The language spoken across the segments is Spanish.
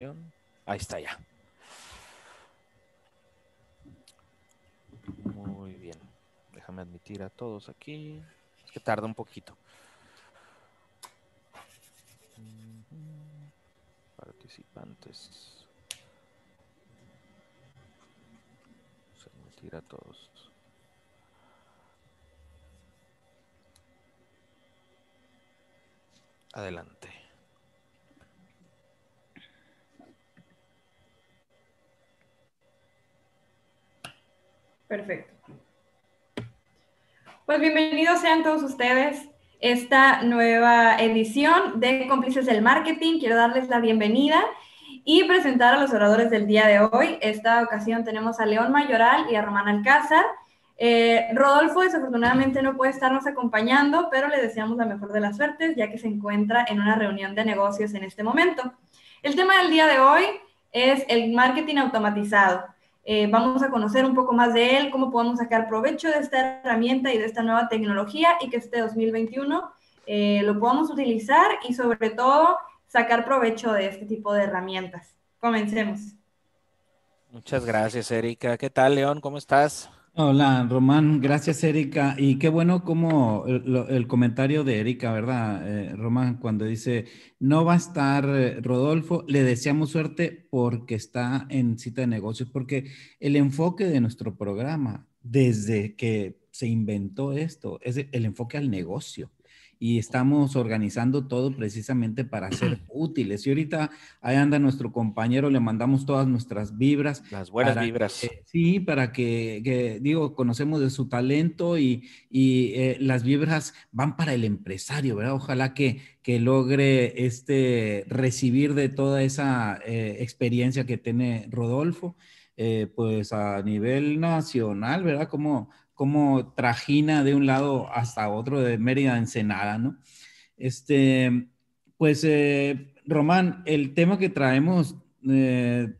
Ahí está ya. Muy bien. Déjame admitir a todos aquí. Es que tarda un poquito. Participantes. Admitir a todos. Adelante. Perfecto. Pues bienvenidos sean todos ustedes esta nueva edición de Cómplices del Marketing. Quiero darles la bienvenida y presentar a los oradores del día de hoy. Esta ocasión tenemos a León Mayoral y a Román Alcázar. Eh, Rodolfo desafortunadamente no puede estarnos acompañando, pero le deseamos la mejor de las suertes ya que se encuentra en una reunión de negocios en este momento. El tema del día de hoy es el marketing automatizado. Eh, vamos a conocer un poco más de él, cómo podemos sacar provecho de esta herramienta y de esta nueva tecnología y que este 2021 eh, lo podamos utilizar y sobre todo sacar provecho de este tipo de herramientas. Comencemos. Muchas gracias, Erika. ¿Qué tal, León? ¿Cómo estás? Hola, Román, gracias Erika. Y qué bueno como el, comentario de Erika, ¿verdad, eh, Román? Cuando dice, no va a estar eh, Rodolfo, le deseamos suerte porque está en cita de negocios, porque el enfoque de nuestro programa, desde que se inventó esto, es el enfoque al negocio y estamos organizando todo precisamente para ser útiles. Y ahorita ahí anda nuestro compañero, le mandamos todas nuestras vibras. Las buenas vibras. sí, para que, digo, conocemos de su talento y, y eh, las vibras van para el empresario, ¿verdad? Ojalá que, que logre este, recibir de toda esa eh, experiencia que tiene Rodolfo. Eh, pues a nivel nacional, ¿verdad? Como cómo trajina de un lado hasta otro de Mérida a Ensenada, ¿no? Este, pues, eh, Román, el tema que traemos, eh,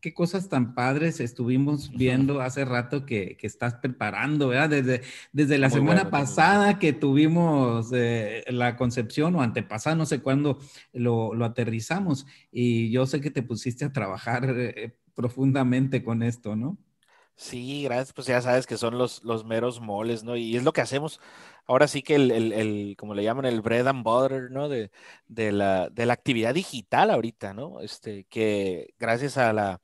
qué cosas tan padres estuvimos viendo hace rato que, estás preparando, ¿verdad? Desde, desde la semana pasada que tuvimos eh, la concepción o antepasada, no sé cuándo lo, lo, aterrizamos, y yo sé que te pusiste a trabajar profundamente con esto, ¿no? Sí, gracias, pues ya sabes que son los, los meros moles, ¿no? Y es lo que hacemos. Ahora sí que el, el, como le llaman, el bread and butter, ¿no? De, de, la, de la actividad digital ahorita, ¿no? Este, que gracias a la,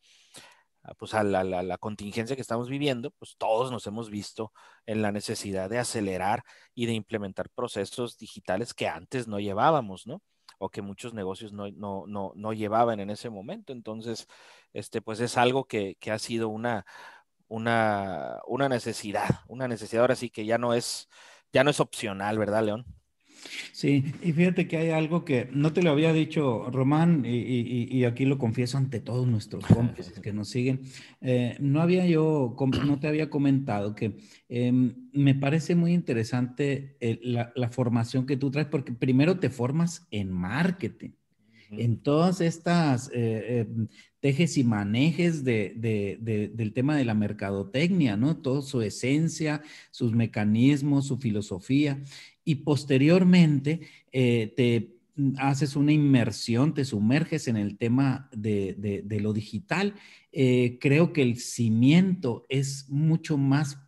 pues a la, la, contingencia que estamos viviendo, pues todos nos hemos visto en la necesidad de acelerar y de implementar procesos digitales que antes no llevábamos, ¿no? O que muchos negocios no, no, no, no llevaban en ese momento. Entonces, este, pues es algo que, que ha sido una, una, una necesidad, una necesidad ahora sí que ya no es, ya no es opcional, ¿verdad, León? Sí, y fíjate que hay algo que no te lo había dicho Román, y, aquí lo confieso ante todos nuestros cómplices que nos siguen. Eh, no había yo, no te había comentado que em, me parece muy interesante la, la, formación que tú traes, porque primero te formas en marketing en todas estas eh, em, tejes y manejes del tema de la mercadotecnia, ¿no? Toda su esencia, sus mecanismos, su filosofía. Y posteriormente eh, te haces una inmersión, te sumerges en el tema de, lo digital. Eh, creo que el cimiento es mucho más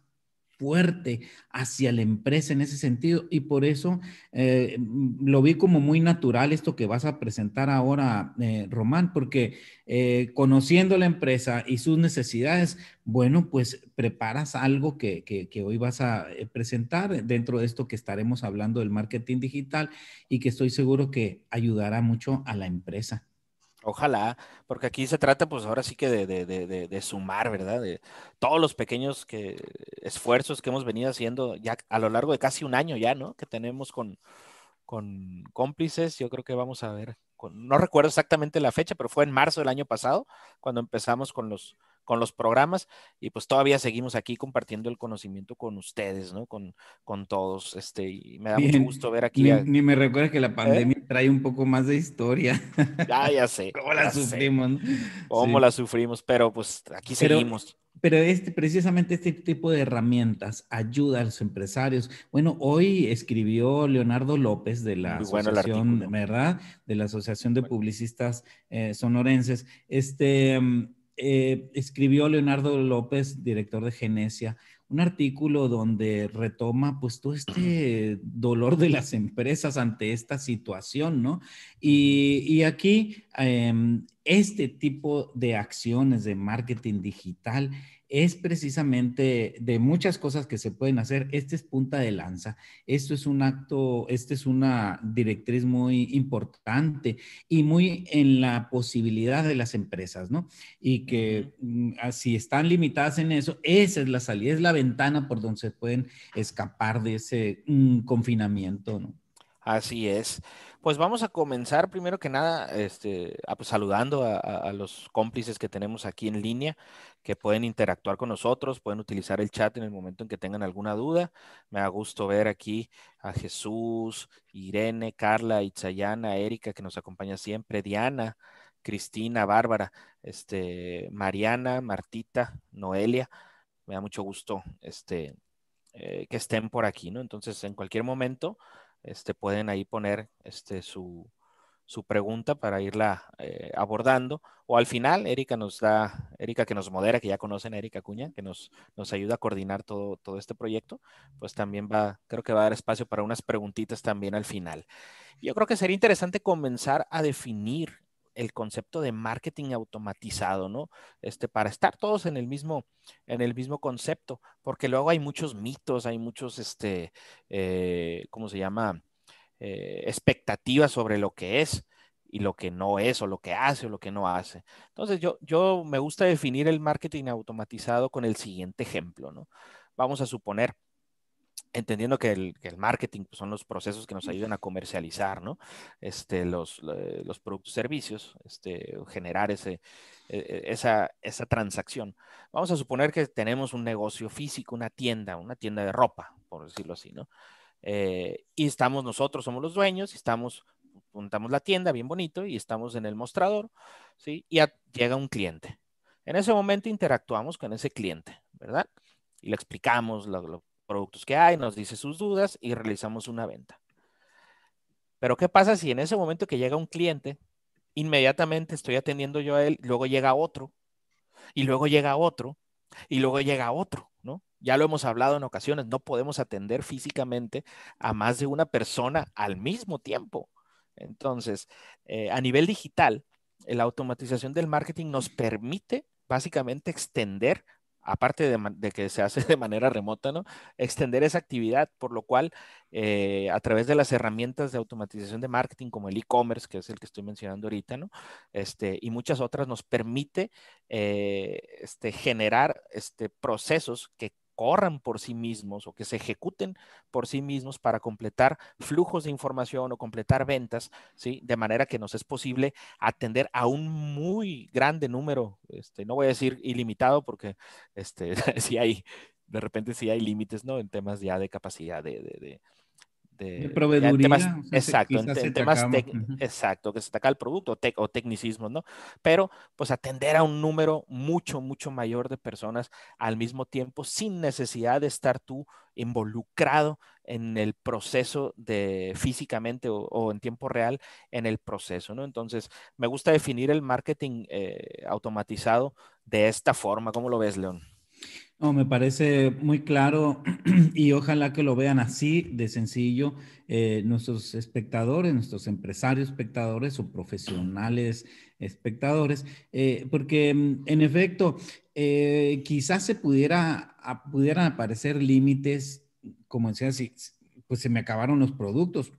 fuerte hacia la empresa en ese sentido y por eso eh, lo vi como muy natural esto que vas a presentar ahora, eh, Román, porque eh, conociendo la empresa y sus necesidades, bueno, pues preparas algo que, que hoy vas a presentar dentro de esto que estaremos hablando del marketing digital y que estoy seguro que ayudará mucho a la empresa. Ojalá, porque aquí se trata pues ahora sí que de, sumar, ¿verdad? De todos los pequeños que, esfuerzos que hemos venido haciendo ya a lo largo de casi un año ya, ¿no? Que tenemos con, con cómplices, yo creo que vamos a ver, no recuerdo exactamente la fecha, pero fue en marzo del año pasado cuando empezamos con los, con los programas y pues todavía seguimos aquí compartiendo el conocimiento con ustedes, ¿no? Con, con todos. Este, y me da mucho gusto ver aquí. Ni, me recuerda que la ¿Eh? pandemia trae un poco más de historia. Ya, ya sé. ¿Cómo la sufrimos? ¿Cómo la sufrimos? Pero pues aquí seguimos. pero este, precisamente este tipo de herramientas ayuda a los empresarios. Bueno, hoy escribió Leonardo López de la Asociación, ¿verdad? De la Asociación de Publicistas eh, Sonorenses. Este, mm, eh, escribió Leonardo López, director de Genesia, un artículo donde retoma pues todo este dolor de las empresas ante esta situación, ¿no? Y, aquí em, este tipo de acciones de marketing digital es precisamente de muchas cosas que se pueden hacer. Este es punta de lanza. Esto es un acto, este es una directriz muy importante y muy en la posibilidad de las empresas, ¿no? Y que mm, si están limitadas en eso, esa es la salida, es la ventana por donde se pueden escapar de ese mm, confinamiento, ¿no? Así es. Pues vamos a comenzar primero que nada este, pues, saludando a, los cómplices que tenemos aquí en línea, que pueden interactuar con nosotros, pueden utilizar el chat en el momento en que tengan alguna duda. Me da gusto ver aquí a Jesús, Irene, Carla, Itzayana, Erika, que nos acompaña siempre, Diana, Cristina, Bárbara, este, Mariana, Martita, Noelia. Me da mucho gusto este, eh, que estén por aquí, ¿no? Entonces, en cualquier momento este, pueden ahí poner este, su, pregunta para irla eh, abordando. O al final, Erika nos da, Erika que nos modera, que ya conocen Erika Cuña, que nos, nos ayuda a coordinar todo, todo este proyecto, pues también va, creo que va a dar espacio para unas preguntitas también al final. Yo creo que sería interesante comenzar a definir el concepto de marketing automatizado, ¿no? Este, para estar todos en el mismo, en el mismo concepto, porque luego hay muchos mitos, hay muchos, este, eh, ¿cómo se llama? Eh, expectativas sobre lo que es y lo que no es, o lo que hace o lo que no hace. Entonces, yo, yo me gusta definir el marketing automatizado con el siguiente ejemplo, ¿no? Vamos a suponer entendiendo que el, marketing pues, son los procesos que nos ayudan a comercializar, ¿no? Este, los, los productos y servicios, este, generar ese, e, e, esa, esa transacción. Vamos a suponer que tenemos un negocio físico, una tienda, una tienda de ropa, por decirlo así, ¿no? Eh, y estamos nosotros, somos los dueños, y estamos, montamos la tienda bien bonito y estamos en el mostrador, ¿sí? Y llega un cliente. En ese momento interactuamos con ese cliente, ¿verdad? Y le explicamos lo, lo productos que hay, nos dice sus dudas y realizamos una venta. Pero ¿qué pasa si en ese momento que llega un cliente, inmediatamente estoy atendiendo yo a él, luego llega otro, y luego llega otro, y luego llega otro, ¿no? Ya lo hemos hablado en ocasiones, no podemos atender físicamente a más de una persona al mismo tiempo. Entonces, eh, a nivel digital, la automatización del marketing nos permite básicamente extender aparte de, que se hace de manera remota, ¿no? Extender esa actividad, por lo cual eh, a través de las herramientas de automatización de marketing como el e-commerce, que es el que estoy mencionando ahorita, ¿no? Este, y muchas otras nos permite eh, este, generar este, procesos que corran por sí mismos o que se ejecuten por sí mismos para completar flujos de información o completar ventas, ¿sí? De manera que nos es posible atender a un muy grande número, este, no voy a decir ilimitado porque este, sí hay, de repente sí hay límites, ¿no? En temas ya de capacidad de de, proveeduría. exacto, en, temas exacto, que se ataca el producto o tecnicismos, ¿no? Pero pues atender a un número mucho, mucho mayor de personas al mismo tiempo sin necesidad de estar tú involucrado en el proceso de físicamente o, en tiempo real en el proceso, ¿no? Entonces, me gusta definir el marketing eh, automatizado de esta forma. ¿Cómo lo ves, León? No, me parece muy claro y ojalá que lo vean así de sencillo eh, nuestros espectadores, nuestros empresarios espectadores o profesionales espectadores, eh, porque mm, en efecto eh, quizás se pudiera, pudieran aparecer límites, como decía, si, pues se me acabaron los productos,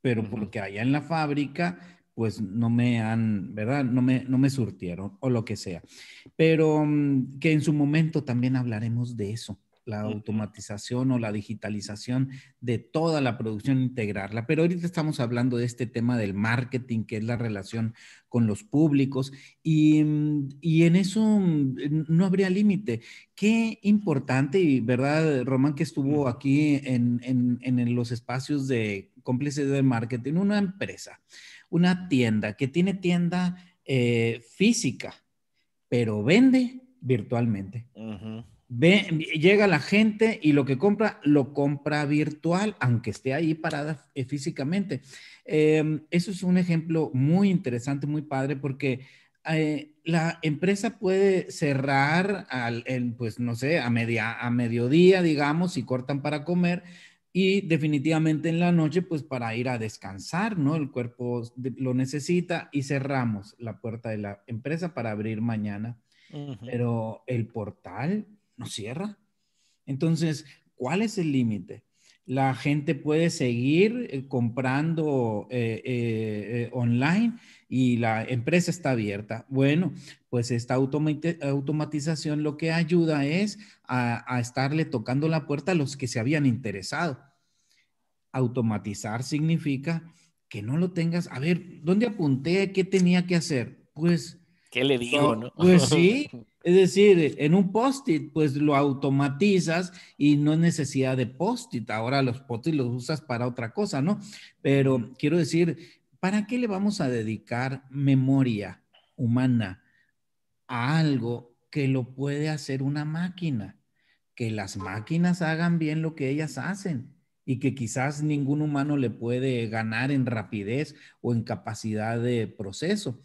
pero porque allá en la fábrica pues no me han, ¿verdad? No me, no me surtieron o lo que sea. Pero mm, que en su momento también hablaremos de eso, la automatización o la digitalización de toda la producción, integrarla. Pero ahorita estamos hablando de este tema del marketing, que es la relación con los públicos, y, mm, y en eso mm, no habría límite. Qué importante, y verdad, Román, que estuvo aquí en, en, en los espacios de cómplices de marketing, una empresa una tienda que tiene tienda eh, física, pero vende virtualmente. Ve, llega la gente y lo que compra, lo compra virtual, aunque esté ahí parada eh, físicamente. Em, eso es un ejemplo muy interesante, muy padre, porque eh, la empresa puede cerrar, al, pues no sé, a, media, a mediodía, digamos, si cortan para comer, y definitivamente en la noche, pues para ir a descansar, ¿no? El cuerpo lo necesita y cerramos la puerta de la empresa para abrir mañana. Pero el portal no cierra. Entonces, ¿cuál es el límite? La gente puede seguir eh, comprando eh, eh, online y la empresa está abierta. Bueno, pues esta automatización lo que ayuda es a, estarle tocando la puerta a los que se habían interesado. Automatizar significa que no lo tengas. A ver, ¿dónde apunté? ¿Qué tenía que hacer? Pues... ¿Qué le digo, no? Pues sí, Es decir, en un post-it, pues lo automatizas y no es necesidad de post-it. Ahora los post-it los usas para otra cosa, ¿no? Pero quiero decir, ¿para qué le vamos a dedicar memoria humana a algo que lo puede hacer una máquina? Que las máquinas hagan bien lo que ellas hacen y que quizás ningún humano le puede ganar en rapidez o en capacidad de proceso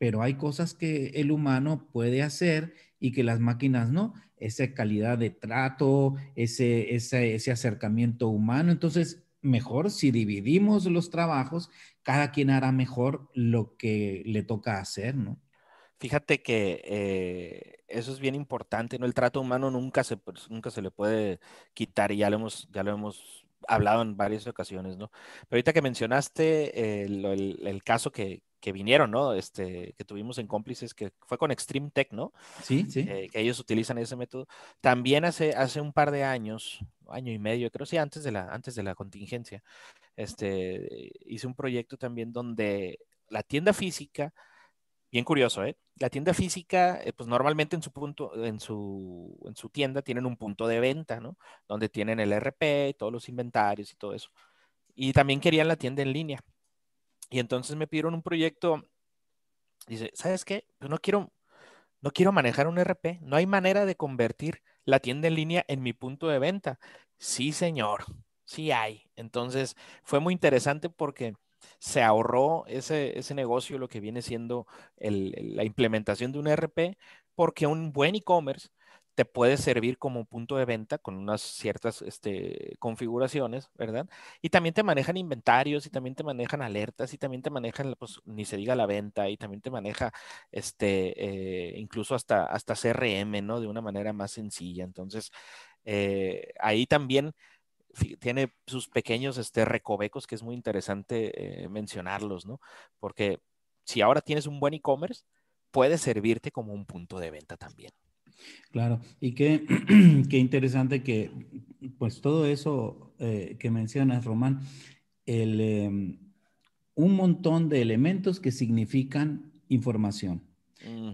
pero hay cosas que el humano puede hacer y que las máquinas no. Esa calidad de trato, ese, ese, acercamiento humano. Entonces, mejor si dividimos los trabajos, cada quien hará mejor lo que le toca hacer, ¿no? Fíjate que eh, eso es bien importante, ¿no? El trato humano nunca se, pues, nunca se le puede quitar y ya lo hemos, ya lo hemos hablado en varias ocasiones, ¿no? Pero ahorita que mencionaste el, caso que, que vinieron, ¿no? Este, que tuvimos en cómplices, que fue con Extreme Tech, ¿no? Sí, sí. Eh, que ellos utilizan ese método. También hace, hace un par de años, año y medio, creo, sí, antes de la, antes de la contingencia, este, hice un proyecto también donde la tienda física, bien curioso, ¿eh? La tienda física, eh, pues normalmente en su punto, en su, en su tienda tienen un punto de venta, ¿no? Donde tienen el RP, todos los inventarios y todo eso. Y también querían la tienda en línea. Y entonces me pidieron un proyecto. Dice, ¿sabes qué? Pues no quiero, no quiero manejar un RP. No hay manera de convertir la tienda en línea en mi punto de venta. Sí, señor. Sí hay. Entonces fue muy interesante porque se ahorró ese, ese negocio, lo que viene siendo la implementación de un RP, porque un buen e-commerce te puede servir como punto de venta con unas ciertas este, configuraciones, ¿verdad? Y también te manejan inventarios y también te manejan alertas y también te manejan, pues, ni se diga la venta y también te maneja, este, eh, incluso hasta, hasta CRM, ¿no? De una manera más sencilla. Entonces, eh, ahí también tiene sus pequeños este, recovecos que es muy interesante eh, mencionarlos, ¿no? Porque si ahora tienes un buen e-commerce, puede servirte como un punto de venta también. Claro, y qué, qué interesante que, pues todo eso eh, que mencionas, Román, el, em, un montón de elementos que significan información.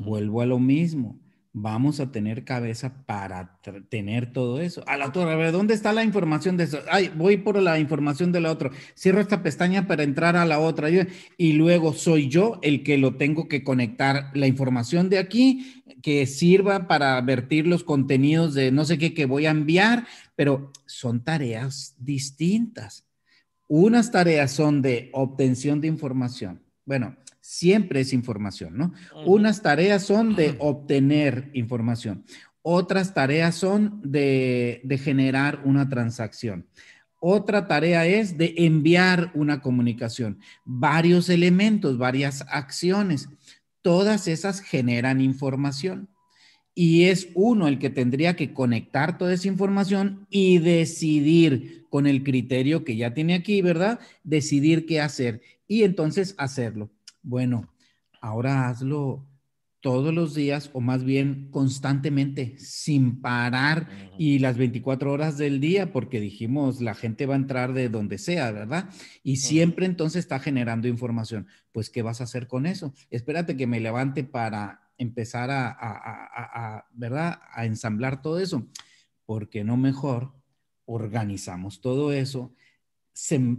Vuelvo a lo mismo vamos a tener cabeza para tener todo eso. A la otra, a ver, ¿dónde está la información de eso? Ay, voy por la información de la otra. Cierro esta pestaña para entrar a la otra. Y luego soy yo el que lo tengo que conectar la información de aquí que sirva para vertir los contenidos de no sé qué que voy a enviar, pero son tareas distintas. Unas tareas son de obtención de información. Bueno, siempre es información, ¿no? Unas tareas son de obtener información, otras tareas son de, generar una transacción. Otra tarea es de enviar una comunicación. Varios elementos, varias acciones. Todas esas generan información. Y es uno el que tendría que conectar toda esa información y decidir con el criterio que ya tiene aquí, ¿verdad? Decidir qué hacer y entonces hacerlo. Bueno, ahora hazlo todos los días o más bien constantemente, sin parar y las 24 horas del día, porque dijimos, la gente va a entrar de donde sea, ¿verdad? Y siempre entonces está generando información. Pues, ¿qué vas a hacer con eso? Espérate que me levante para empezar a, a ¿verdad? A ensamblar todo eso. porque no mejor organizamos todo eso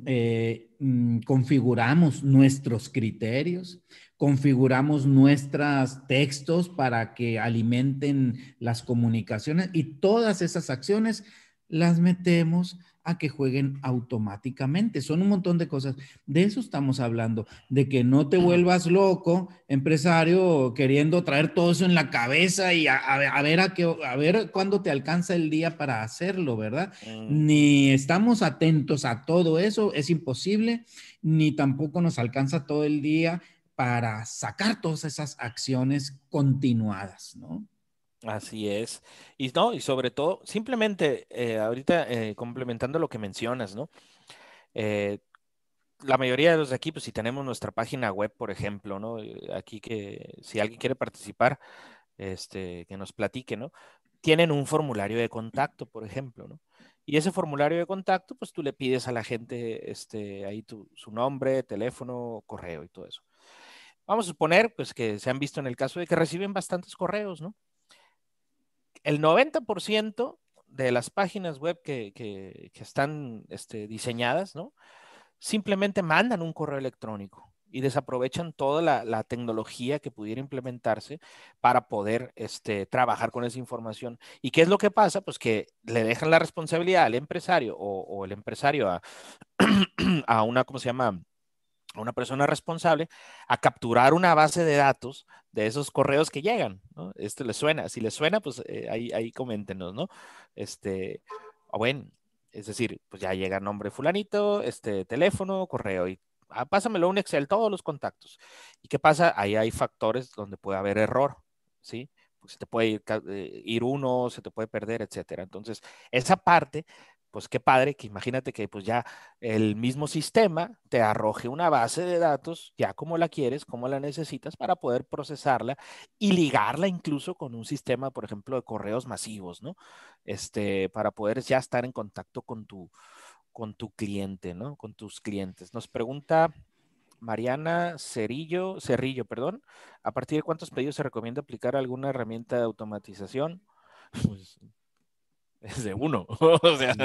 eh, mm, configuramos nuestros criterios, configuramos nuestros textos para que alimenten las comunicaciones y todas esas acciones las metemos a que jueguen automáticamente. Son un montón de cosas. De eso estamos hablando, de que no te vuelvas loco, empresario, queriendo traer todo eso en la cabeza y a, ver a, qué, a ver cuándo te alcanza el día para hacerlo, ¿verdad? Mm. Ni estamos atentos a todo eso, es imposible, ni tampoco nos alcanza todo el día para sacar todas esas acciones continuadas, ¿no? Así es. Y no, y sobre todo, simplemente eh, ahorita eh, complementando lo que mencionas, ¿no? Eh, la mayoría de los de aquí, pues si tenemos nuestra página web, por ejemplo, ¿no? Aquí que si alguien quiere participar, este, que nos platique, ¿no? Tienen un formulario de contacto, por ejemplo, ¿no? Y ese formulario de contacto, pues tú le pides a la gente, este, ahí su nombre, teléfono, correo y todo eso. Vamos a suponer, pues que se han visto en el caso de que reciben bastantes correos, ¿no? El 90% de las páginas web que, están este, diseñadas, ¿no? Simplemente mandan un correo electrónico y desaprovechan toda la, tecnología que pudiera implementarse para poder este, trabajar con esa información. ¿Y qué es lo que pasa? Pues que le dejan la responsabilidad al empresario o, el empresario a, a, una, ¿cómo se llama? A una persona responsable a capturar una base de datos de esos correos que llegan. Esto les suena, si les suena, pues eh, ahí, ahí coméntenos, ¿no? Este, bueno, es decir, pues ya llega nombre fulanito, este, teléfono, correo, y ah, pásamelo un Excel, todos los contactos. ¿Y qué pasa? Ahí hay factores donde puede haber error, ¿sí? Pues se te puede ir, eh, ir uno, se te puede perder, etcétera. Entonces, esa parte pues qué padre que imagínate que pues ya el mismo sistema te arroje una base de datos ya como la quieres, como la necesitas para poder procesarla y ligarla incluso con un sistema, por ejemplo, de correos masivos, ¿no? Este, para poder ya estar en contacto con tu, con tu cliente, ¿no? Con tus clientes. Nos pregunta Mariana Cerillo, Cerrillo, perdón, ¿a partir de cuántos pedidos se recomienda aplicar alguna herramienta de automatización? Pues desde uno. o sea,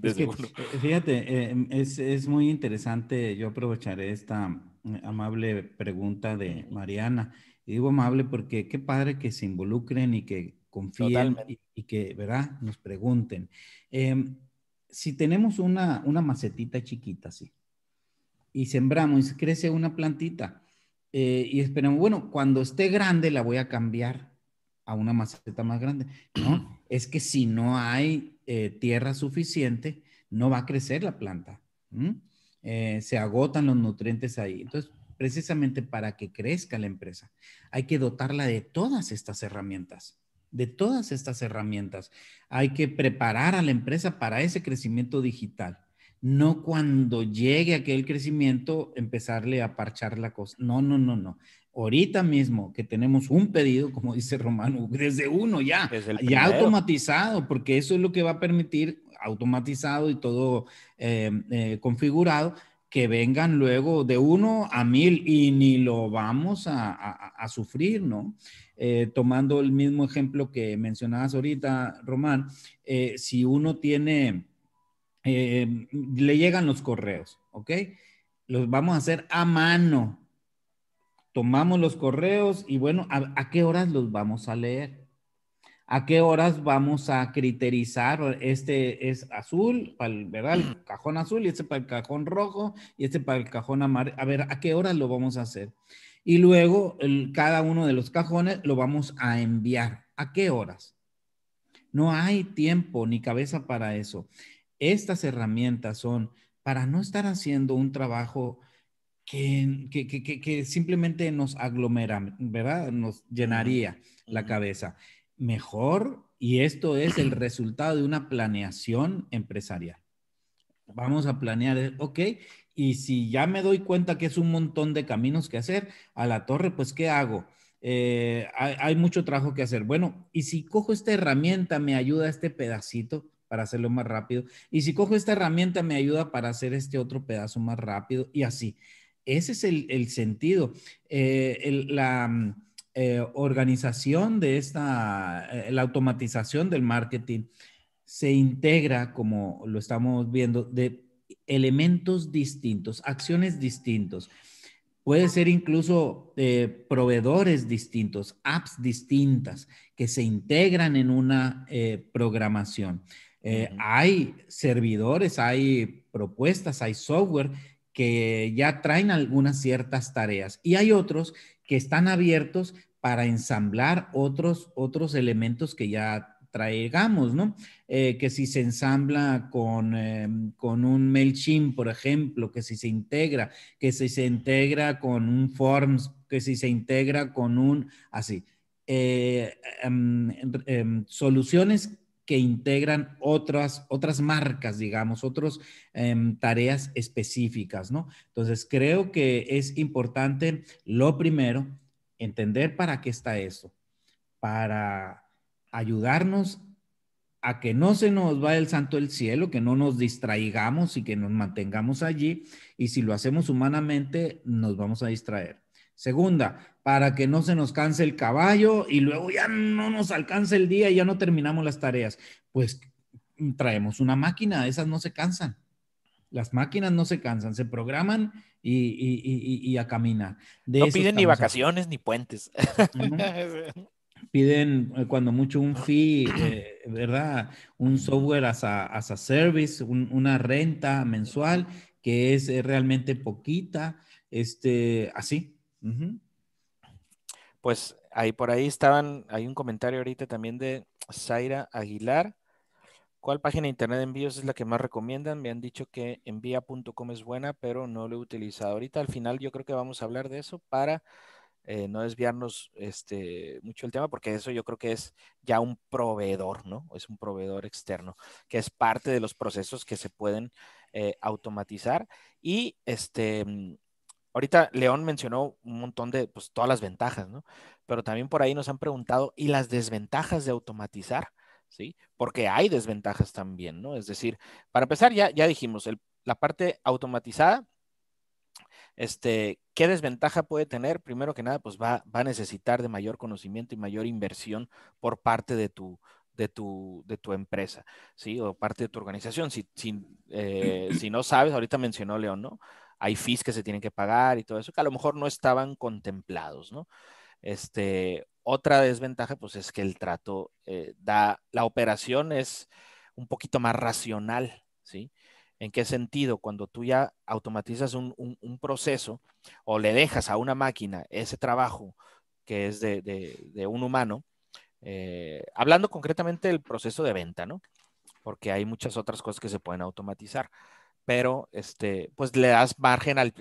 desde uno. Eh, fíjate, eh, es, muy interesante. Yo aprovecharé esta eh, amable pregunta de Mariana. Y digo amable porque qué padre que se involucren y que confíen y, que, ¿verdad? Nos pregunten. Em, si tenemos una, una macetita chiquita, sí, y sembramos y crece una plantita, y esperamos, bueno, cuando esté grande la voy a cambiar a una maceta más grande, ¿no? es que si no hay eh, tierra suficiente, no va a crecer la planta. Eh, se agotan los nutrientes ahí. Entonces, precisamente para que crezca la empresa, hay que dotarla de todas estas herramientas, de todas estas herramientas. Hay que preparar a la empresa para ese crecimiento digital. No cuando llegue aquel crecimiento empezarle a parchar la cosa. No, no, no, no ahorita mismo que tenemos un pedido, como dice Romano, desde uno ya, ya automatizado, porque eso es lo que va a permitir, automatizado y todo eh, eh, configurado, que vengan luego de uno a mil y ni lo vamos a, sufrir, ¿no? Eh, tomando el mismo ejemplo que mencionabas ahorita, Román, si uno tiene, le llegan los correos, ¿ok? Los vamos a hacer a mano, tomamos los correos y bueno, ¿a, qué horas los vamos a leer? ¿A qué horas vamos a criterizar? Este es azul, para el, ¿verdad? el cajón azul y este para el cajón rojo y este para el cajón amarillo. A ver, ¿a qué horas lo vamos a hacer? Y luego cada uno de los cajones lo vamos a enviar. ¿A qué horas? No hay tiempo ni cabeza para eso. Estas herramientas son para no estar haciendo un trabajo que, simplemente nos aglomera, ¿verdad? Nos llenaría la cabeza. Mejor, y esto es el resultado de una planeación empresarial. Vamos a planear, eh, ok, y si ya me doy cuenta que es un montón de caminos que hacer, a la torre, pues, ¿qué hago? Eh, hay, hay, mucho trabajo que hacer. Bueno, y si cojo esta herramienta, me ayuda este pedacito para hacerlo más rápido. Y si cojo esta herramienta, me ayuda para hacer este otro pedazo más rápido y así. Ese es el, sentido. Eh, la mm, eh, organización de esta, eh, la automatización del marketing se integra, como lo estamos viendo, de elementos distintos, acciones distintos. Puede ser incluso eh, proveedores distintos, apps distintas que se integran en una eh, programación. Eh, hay servidores, hay propuestas, hay software que ya traen algunas ciertas tareas y hay otros que están abiertos para ensamblar otros, otros elementos que ya traigamos, ¿no? Eh, que si se ensambla con, em, con, un MailChimp, por ejemplo, que si se integra, que si se integra con un Forms, que si se integra con un, así, eh, em, em, soluciones que integran otras, otras marcas, digamos, otras tareas específicas, ¿no? Entonces, creo que es importante, lo primero, entender para qué está eso, para ayudarnos a que no se nos vaya el santo del cielo, que no nos distraigamos y que nos mantengamos allí. Y si lo hacemos humanamente, nos vamos a distraer. Segunda, para que no se nos canse el caballo y luego ya no nos alcance el día y ya no terminamos las tareas. Pues traemos una máquina, esas no se cansan. Las máquinas no se cansan, se programan y, a caminar. no piden ni vacaciones ni puentes. piden eh, cuando mucho un fee, eh, ¿verdad? Un software as a, service, una renta mensual que es eh, realmente poquita, este, así. Pues ahí por ahí estaban, hay un comentario ahorita también de Zaira Aguilar. ¿Cuál página de internet de envíos es la que más recomiendan? Me han dicho que envía.com es buena, pero no lo he utilizado. Ahorita al final yo creo que vamos a hablar de eso para eh, no desviarnos este, mucho el tema, porque eso yo creo que es ya un proveedor, ¿no? Es un proveedor externo, que es parte de los procesos que se pueden eh, automatizar. Y este, mm, ahorita León mencionó un montón de, pues todas las ventajas, ¿no? Pero también por ahí nos han preguntado, ¿y las desventajas de automatizar? ¿Sí? Porque hay desventajas también, ¿no? Es decir, para empezar, ya, ya dijimos, la parte automatizada este, ¿Qué desventaja puede tener? Primero que nada, pues va, va a necesitar de mayor conocimiento y mayor inversión por parte de tu, de tu, de tu empresa, ¿sí? O parte de tu organización. Si, si, eh, si no sabes, ahorita mencionó León, ¿no? Hay fees que se tienen que pagar y todo eso, que a lo mejor no estaban contemplados, ¿no? Este, otra desventaja, pues es que el trato eh, da, la operación es un poquito más racional, ¿sí? ¿En qué sentido? Cuando tú ya automatizas un, proceso o le dejas a una máquina ese trabajo que es de, un humano, eh, hablando concretamente del proceso de venta, ¿no? Porque hay muchas otras cosas que se pueden automatizar, pero este, pues le das margen al,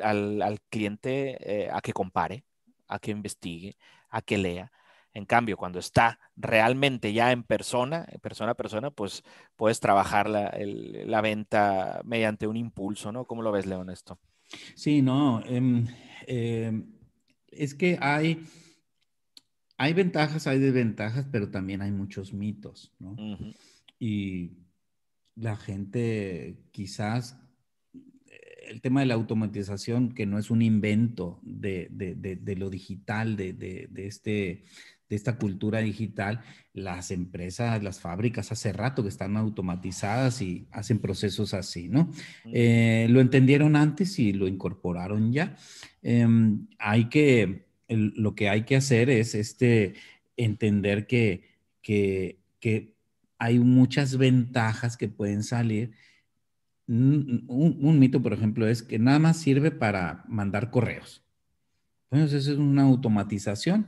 cliente eh, a que compare, a que investigue, a que lea. En cambio, cuando está realmente ya en persona, persona a persona, pues puedes trabajar la, venta mediante un impulso, ¿no? ¿Cómo lo ves, León, esto? Sí, no, em, es que hay, hay ventajas, hay desventajas, pero también hay muchos mitos, ¿no? Y la gente quizás el tema de la automatización, que no es un invento de, lo digital, de, este, de esta cultura digital, las empresas, las fábricas hace rato que están automatizadas y hacen procesos así, ¿no? Eh, lo entendieron antes y lo incorporaron ya. Em, hay que, lo que hay que hacer es este, entender que, que, hay muchas ventajas que pueden salir. Un, un, mito, por ejemplo, es que nada más sirve para mandar correos. Entonces, eso es una automatización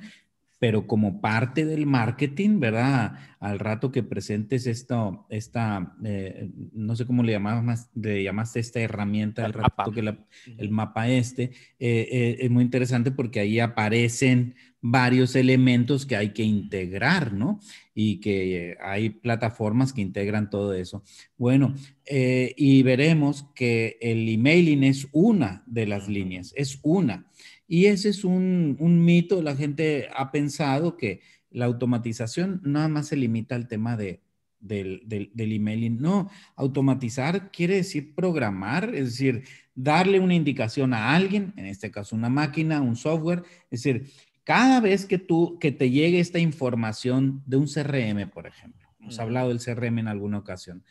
pero como parte del marketing, ¿verdad? Al rato que presentes esto, esta, eh, no sé cómo le, llamabas, le llamaste esta herramienta, el, rato que el mapa este, eh, eh, es muy interesante porque ahí aparecen varios elementos que hay que integrar, ¿no? Y que hay plataformas que integran todo eso. Bueno, y veremos que el emailing es una de las líneas, es una. Y ese es un, mito, la gente ha pensado que la automatización nada más se limita al tema de, del, del, emailing. No, automatizar quiere decir programar, es decir, darle una indicación a alguien, en este caso una máquina, un software, es decir, cada vez que tú, que te llegue esta información de un CRM, por ejemplo, hemos hablado del CRM en alguna ocasión,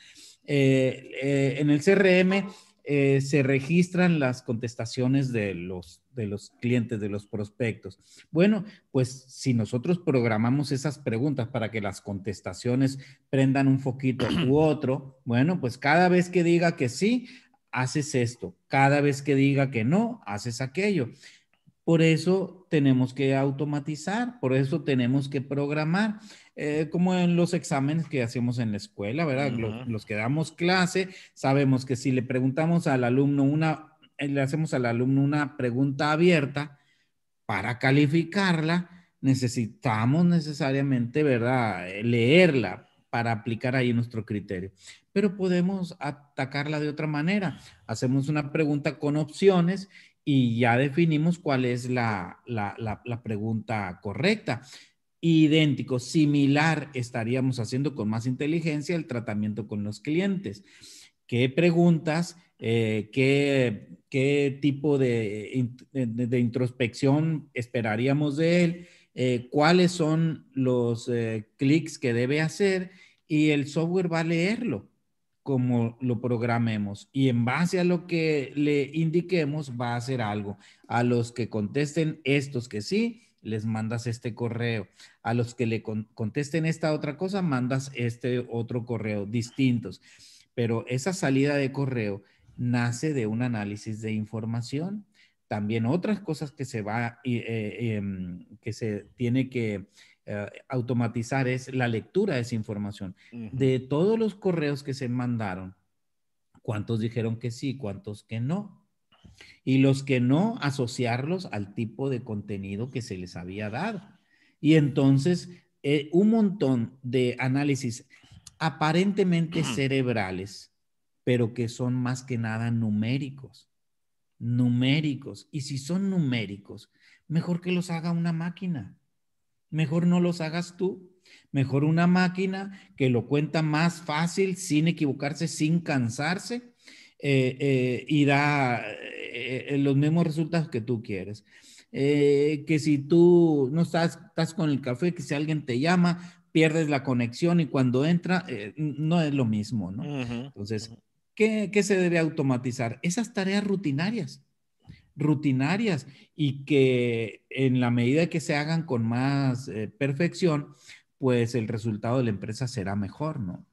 eh, eh, en el CRM eh, se registran las contestaciones de los, de los clientes, de los prospectos. Bueno, pues si nosotros programamos esas preguntas para que las contestaciones prendan un foquito u otro, bueno, pues cada vez que diga que sí, haces esto. Cada vez que diga que no, haces aquello. Por eso tenemos que automatizar, por eso tenemos que programar, eh, como en los exámenes que hacemos en la escuela, ¿verdad? los, que damos clase, sabemos que si le preguntamos al alumno una, eh, le hacemos al alumno una pregunta abierta para calificarla, necesitamos necesariamente, ¿verdad? Leerla para aplicar ahí nuestro criterio. Pero podemos atacarla de otra manera. Hacemos una pregunta con opciones y ya definimos cuál es la, pregunta correcta. Idéntico, similar estaríamos haciendo con más inteligencia el tratamiento con los clientes. ¿Qué preguntas, eh, qué, tipo de, introspección esperaríamos de él? Eh, ¿Cuáles son los eh, clics que debe hacer? Y el software va a leerlo como lo programemos y en base a lo que le indiquemos va a hacer algo. A los que contesten estos que sí, les mandas este correo. A los que le contesten esta otra cosa, mandas este otro correo, distintos. Pero esa salida de correo nace de un análisis de información. También otras cosas que se va, eh, em, que se tiene que eh, automatizar es la lectura de esa información. De todos los correos que se mandaron, ¿cuántos dijeron que sí, cuántos que no? Y los que no, asociarlos al tipo de contenido que se les había dado. Y entonces, eh, un montón de análisis aparentemente cerebrales, pero que son más que nada numéricos. Numéricos. Y si son numéricos, mejor que los haga una máquina mejor no los hagas tú. Mejor una máquina que lo cuenta más fácil, sin equivocarse, sin cansarse, eh, eh, y da eh, los mismos resultados que tú quieres. que si tú no estás, estás con el café, que si alguien te llama, pierdes la conexión y cuando entra, no es lo mismo, ¿no? Entonces, ¿qué, ¿qué se debe automatizar? Esas tareas rutinarias rutinarias y que en la medida que se hagan con más eh, perfección, pues el resultado de la empresa será mejor, ¿no?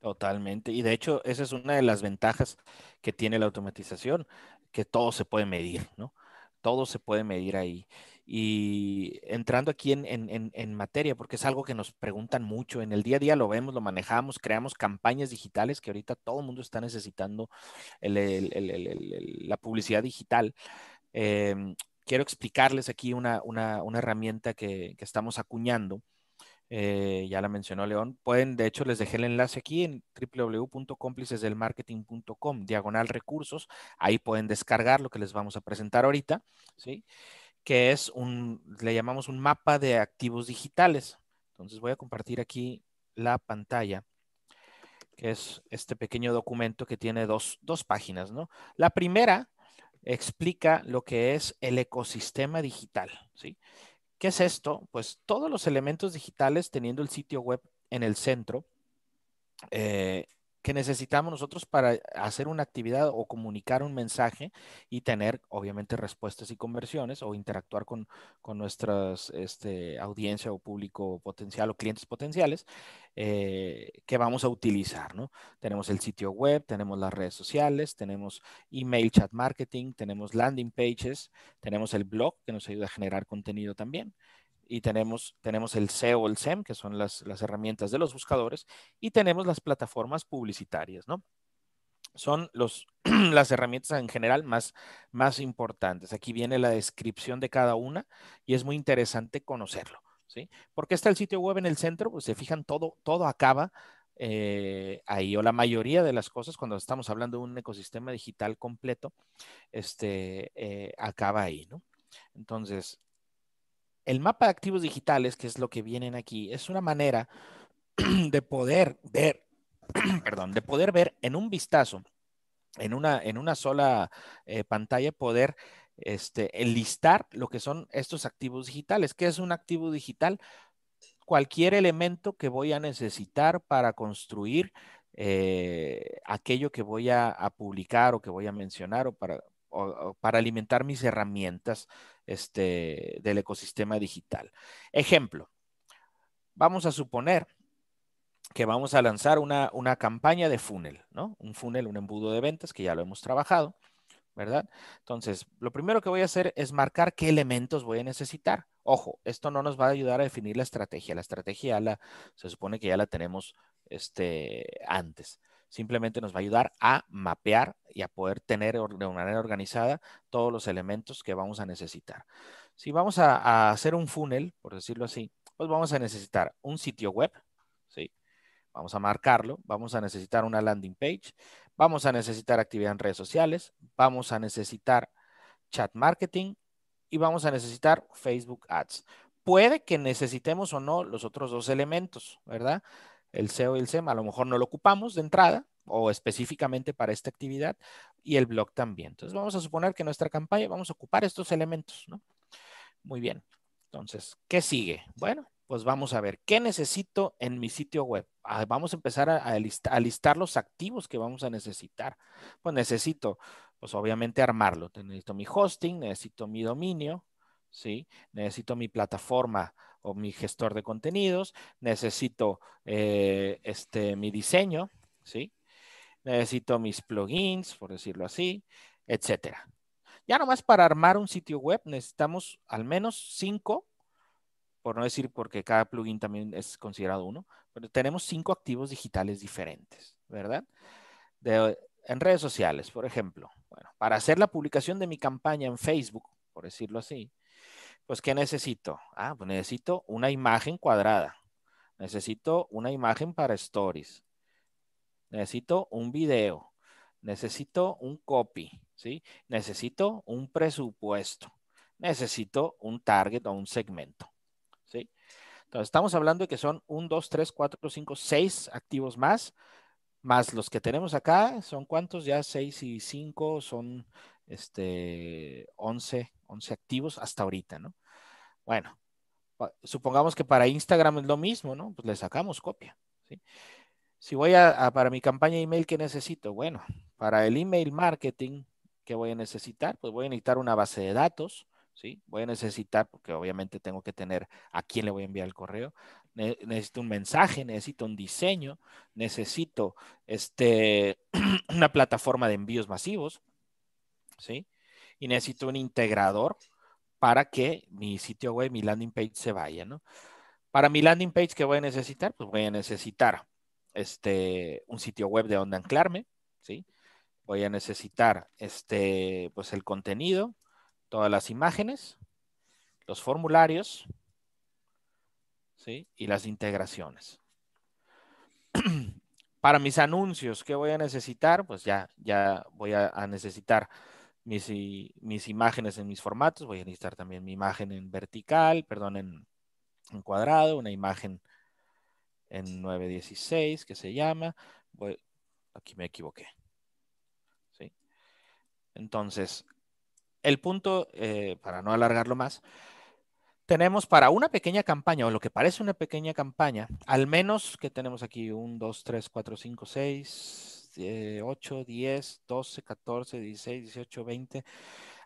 Totalmente. Y de hecho, esa es una de las ventajas que tiene la automatización, que todo se puede medir, ¿no? Todo se puede medir ahí. Y entrando aquí en, materia, porque es algo que nos preguntan mucho, en el día a día lo vemos, lo manejamos, creamos campañas digitales que ahorita todo el mundo está necesitando la publicidad digital. Em, quiero explicarles aquí una, herramienta que, estamos acuñando. Eh, ya la mencionó León. Pueden, de hecho, les dejé el enlace aquí en www.cómplicesdelmarketing.com, diagonal recursos. Ahí pueden descargar lo que les vamos a presentar ahorita, ¿sí? Que es un, le llamamos un mapa de activos digitales. Entonces voy a compartir aquí la pantalla, que es este pequeño documento que tiene dos, dos páginas, ¿no? La primera explica lo que es el ecosistema digital, ¿sí? ¿Qué es esto? Pues todos los elementos digitales teniendo el sitio web en el centro, eh, que necesitamos nosotros para hacer una actividad o comunicar un mensaje y tener, obviamente, respuestas y conversiones o interactuar con, con nuestra este, audiencia o público potencial o clientes potenciales eh, que vamos a utilizar, ¿no? Tenemos el sitio web, tenemos las redes sociales, tenemos email chat marketing, tenemos landing pages, tenemos el blog que nos ayuda a generar contenido también y tenemos, tenemos el SEO, el SEM, que son las, herramientas de los buscadores, y tenemos las plataformas publicitarias, ¿no? Son los, las herramientas en general más, más importantes. Aquí viene la descripción de cada una y es muy interesante conocerlo, ¿sí? Porque está el sitio web en el centro, pues se fijan, todo, todo acaba eh, ahí, o la mayoría de las cosas, cuando estamos hablando de un ecosistema digital completo, este, eh, acaba ahí, ¿no? Entonces, el mapa de activos digitales, que es lo que vienen aquí, es una manera de poder ver, perdón, de poder ver en un vistazo, en una, en una sola eh, pantalla, poder este, enlistar lo que son estos activos digitales. ¿Qué es un activo digital? Cualquier elemento que voy a necesitar para construir eh, aquello que voy a, publicar o que voy a mencionar o para, para alimentar mis herramientas este, del ecosistema digital. Ejemplo, vamos a suponer que vamos a lanzar una, una campaña de funnel, ¿no? Un funnel, un embudo de ventas que ya lo hemos trabajado, ¿verdad? Entonces, lo primero que voy a hacer es marcar qué elementos voy a necesitar. Ojo, esto no nos va a ayudar a definir la estrategia. La estrategia la, se supone que ya la tenemos este, antes. Simplemente nos va a ayudar a mapear y a poder tener de una manera organizada todos los elementos que vamos a necesitar. Si vamos a, hacer un funnel, por decirlo así, pues vamos a necesitar un sitio web, ¿sí? Vamos a marcarlo, vamos a necesitar una landing page, vamos a necesitar actividad en redes sociales, vamos a necesitar chat marketing y vamos a necesitar Facebook Ads. Puede que necesitemos o no los otros dos elementos, ¿verdad? El SEO y el SEM, a lo mejor no lo ocupamos de entrada o específicamente para esta actividad y el blog también. Entonces vamos a suponer que nuestra campaña vamos a ocupar estos elementos, ¿no? Muy bien. Entonces, ¿qué sigue? Bueno, pues vamos a ver, ¿qué necesito en mi sitio web? Ah, vamos a empezar a, listar, los activos que vamos a necesitar. Pues necesito, pues obviamente armarlo. Necesito mi hosting, necesito mi dominio, ¿sí? Necesito mi plataforma o mi gestor de contenidos, necesito eh, este, mi diseño, ¿sí? Necesito mis plugins, por decirlo así, etcétera. Ya nomás para armar un sitio web necesitamos al menos cinco por no decir porque cada plugin también es considerado uno, pero tenemos cinco activos digitales diferentes, ¿verdad? en redes sociales, por ejemplo, bueno, para hacer la publicación de mi campaña en Facebook, por decirlo así, pues ¿qué necesito? Ah, pues necesito una imagen cuadrada, necesito una imagen para stories, necesito un video, necesito un copy, ¿sí? Necesito un presupuesto, necesito un target o un segmento. Entonces, estamos hablando de que son 1, 2, 3, 4, 5, 6 activos más, más los que tenemos acá, ¿son cuántos? Ya 6 y 5 son este, 11, 11 activos hasta ahorita, ¿no? Bueno, supongamos que para Instagram es lo mismo, ¿no? Pues le sacamos copia, ¿sí? Si voy a, para mi campaña de email, ¿qué necesito? Bueno, para el email marketing, ¿qué voy a necesitar? Pues voy a necesitar una base de datos, ¿sí? Voy a necesitar, porque obviamente tengo que tener a quién le voy a enviar el correo, necesito un mensaje, necesito un diseño, necesito este, una plataforma de envíos masivos, ¿sí? Y necesito un integrador para que mi sitio web, mi landing page se vaya, ¿no? Para mi landing page, ¿qué voy a necesitar? Pues voy a necesitar este, un sitio web de donde anclarme, ¿sí? Voy a necesitar este, pues el contenido, todas las imágenes, los formularios ¿sí? y las integraciones. Para mis anuncios, ¿qué voy a necesitar? Pues ya, ya voy a, necesitar mis, mis, imágenes en mis formatos. Voy a necesitar también mi imagen en vertical, perdón, en, en cuadrado, una imagen en 916 que se llama. aquí me equivoqué. ¿Sí? Entonces, el punto, eh, para no alargarlo más, tenemos para una pequeña campaña, o lo que parece una pequeña campaña, al menos que tenemos aquí 1, 2, 3, 4, 5, 6, 8, 10, 12, 14, 16, 18, 20,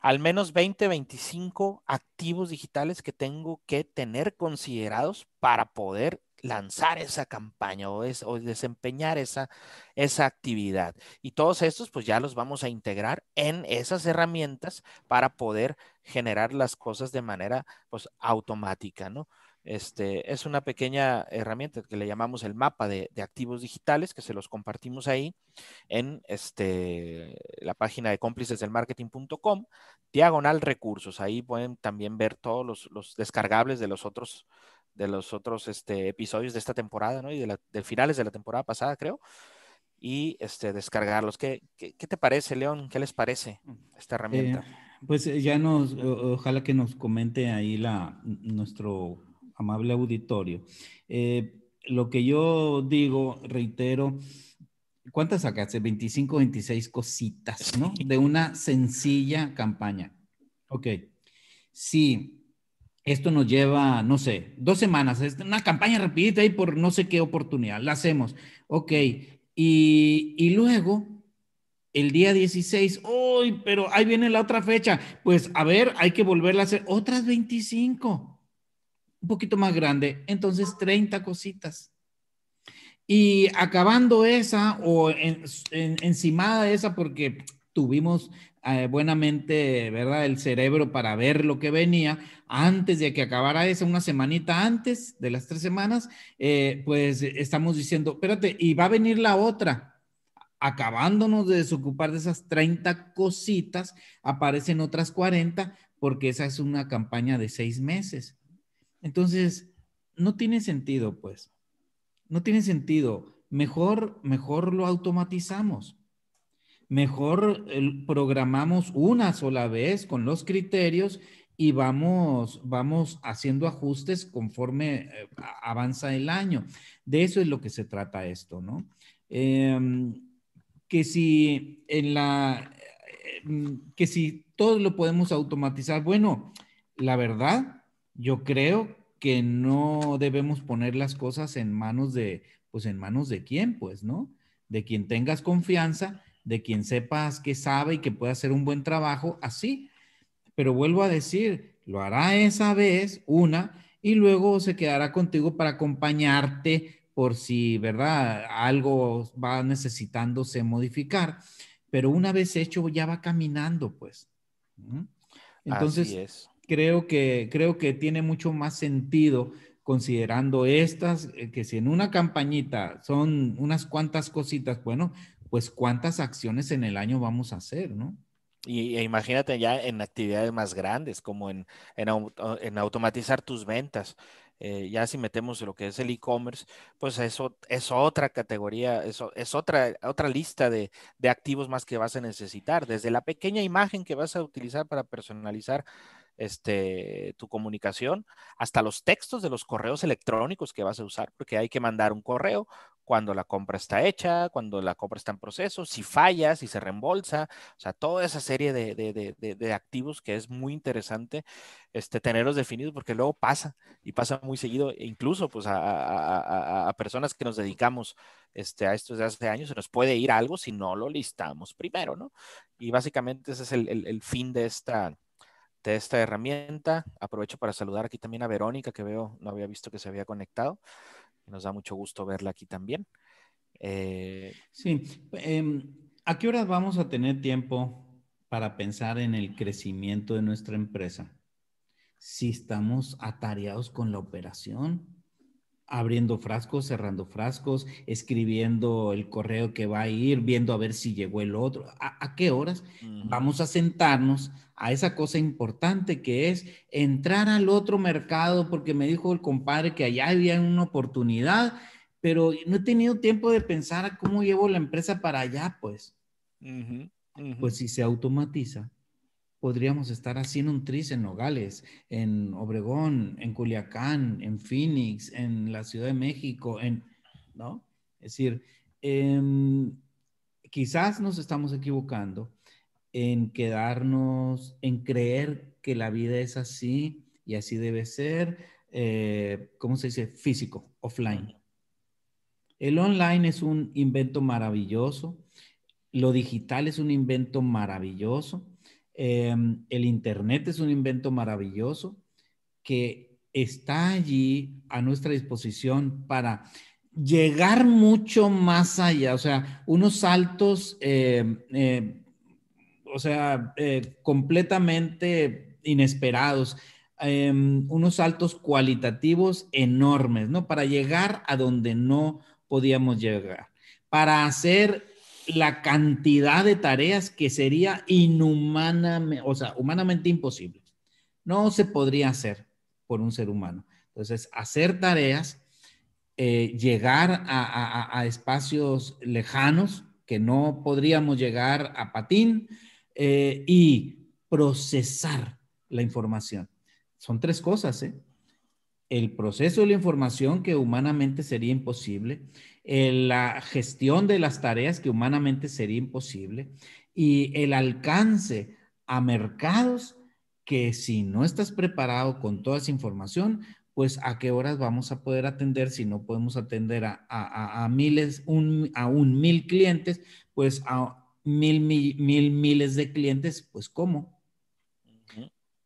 al menos 20, 25 activos digitales que tengo que tener considerados para poder lanzar esa campaña o, desempeñar esa, esa actividad. Y todos estos pues ya los vamos a integrar en esas herramientas para poder generar las cosas de manera pues automática, ¿no? Este, es una pequeña herramienta que le llamamos el mapa de, activos digitales, que se los compartimos ahí en este, la página de cómplicesdelmarketing.com, diagonal recursos. Ahí pueden también ver todos los, los descargables de los otros de los otros este, episodios de esta temporada, ¿no? Y de, la, de finales de la temporada pasada, creo. Y este, descargarlos. ¿Qué, qué, te parece, León? ¿Qué les parece esta herramienta? Eh, pues eh, ya nos, ojalá que nos comente ahí la, nuestro amable auditorio. Eh, lo que yo digo, reitero, ¿cuántas sacaste? 25, 26 cositas, ¿no? De una sencilla campaña. Ok. Sí, esto nos lleva, no sé, dos semanas, es una campaña rapidita ahí por no sé qué oportunidad, la hacemos. Ok, Y, y luego, el día 16, uy, pero ahí viene la otra fecha. Pues a ver, hay que volverla a hacer otras 25, un poquito más grande, entonces 30 cositas. Y acabando esa o en, encimada de esa, porque tuvimos eh, buenamente, ¿verdad? El cerebro para ver lo que venía antes de que acabara esa, una semanita antes de las tres semanas, eh, pues estamos diciendo, espérate, y va a venir la otra. Acabándonos de desocupar de esas 30 cositas, aparecen otras 40 porque esa es una campaña de seis meses. Entonces, no tiene sentido, pues. No tiene sentido. Mejor, mejor lo automatizamos. Mejor programamos una sola vez con los criterios y vamos, vamos haciendo ajustes conforme eh, avanza el año. De eso es lo que se trata esto, ¿no? Em, que si en la, em, que si todo lo podemos automatizar, bueno, la verdad, yo creo que no debemos poner las cosas en manos de, pues en manos de quién, pues, ¿no? De quien tengas confianza, de quien sepas que sabe y que puede hacer un buen trabajo, así. Pero vuelvo a decir, lo hará esa vez, una, y luego se quedará contigo para acompañarte por si, ¿verdad? Algo va necesitándose modificar. Pero una vez hecho, ya va caminando, pues. Entonces, Así es creo que, creo que tiene mucho más sentido considerando estas, eh, que si en una campañita son unas cuantas cositas, bueno, pues cuántas acciones en el año vamos a hacer, ¿no? Y, imagínate ya en actividades más grandes, como en, en, automatizar tus ventas. Eh, ya si metemos lo que es el e-commerce, pues eso es otra categoría, eso es otra, otra lista de, de activos más que vas a necesitar, desde la pequeña imagen que vas a utilizar para personalizar este, tu comunicación, hasta los textos de los correos electrónicos que vas a usar, porque hay que mandar un correo cuando la compra está hecha, cuando la compra está en proceso, si falla, si se reembolsa, o sea, toda esa serie de, activos que es muy interesante este, tenerlos definidos porque luego pasa y pasa muy seguido, e incluso pues a, personas que nos dedicamos este, a esto desde hace años, se nos puede ir algo si no lo listamos primero, ¿no? Y básicamente ese es el fin de esta, de esta herramienta. Aprovecho para saludar aquí también a Verónica, que veo, no había visto que se había conectado. Nos da mucho gusto verla aquí también. Eh, sí, em, ¿a qué horas vamos a tener tiempo para pensar en el crecimiento de nuestra empresa? Si estamos atareados con la operación, abriendo frascos, cerrando frascos, escribiendo el correo que va a ir, viendo a ver si llegó el otro. ¿A, qué horas? Vamos a sentarnos a esa cosa importante que es entrar al otro mercado, porque me dijo el compadre que allá había una oportunidad, pero no he tenido tiempo de pensar cómo llevo la empresa para allá, pues. Pues si se automatiza, podríamos estar haciendo un tris en Nogales, en Obregón, en Culiacán, en Phoenix, en la Ciudad de México, en, ¿no? Es decir, em, quizás nos estamos equivocando en quedarnos, en creer que la vida es así y así debe ser, eh, ¿cómo se dice? Físico, offline. El online es un invento maravilloso, lo digital es un invento maravilloso, Em, el Internet es un invento maravilloso que está allí a nuestra disposición para llegar mucho más allá, o sea, unos saltos, em, em, o sea, eh, completamente inesperados, unos saltos cualitativos enormes, ¿no? Para llegar a donde no podíamos llegar, para hacer la cantidad de tareas que sería inhumanamente, o sea, humanamente imposible. No se podría hacer por un ser humano. Entonces, hacer tareas, eh, llegar a, espacios lejanos que no podríamos llegar a patín eh, y procesar la información. Son tres cosas, ¿eh? El proceso de la información que humanamente sería imposible, la gestión de las tareas que humanamente sería imposible y el alcance a mercados que si no estás preparado con toda esa información, pues a qué horas vamos a poder atender si no podemos atender a, miles, un, a un mil clientes, pues a mil, mil, mil, miles de clientes, pues ¿cómo?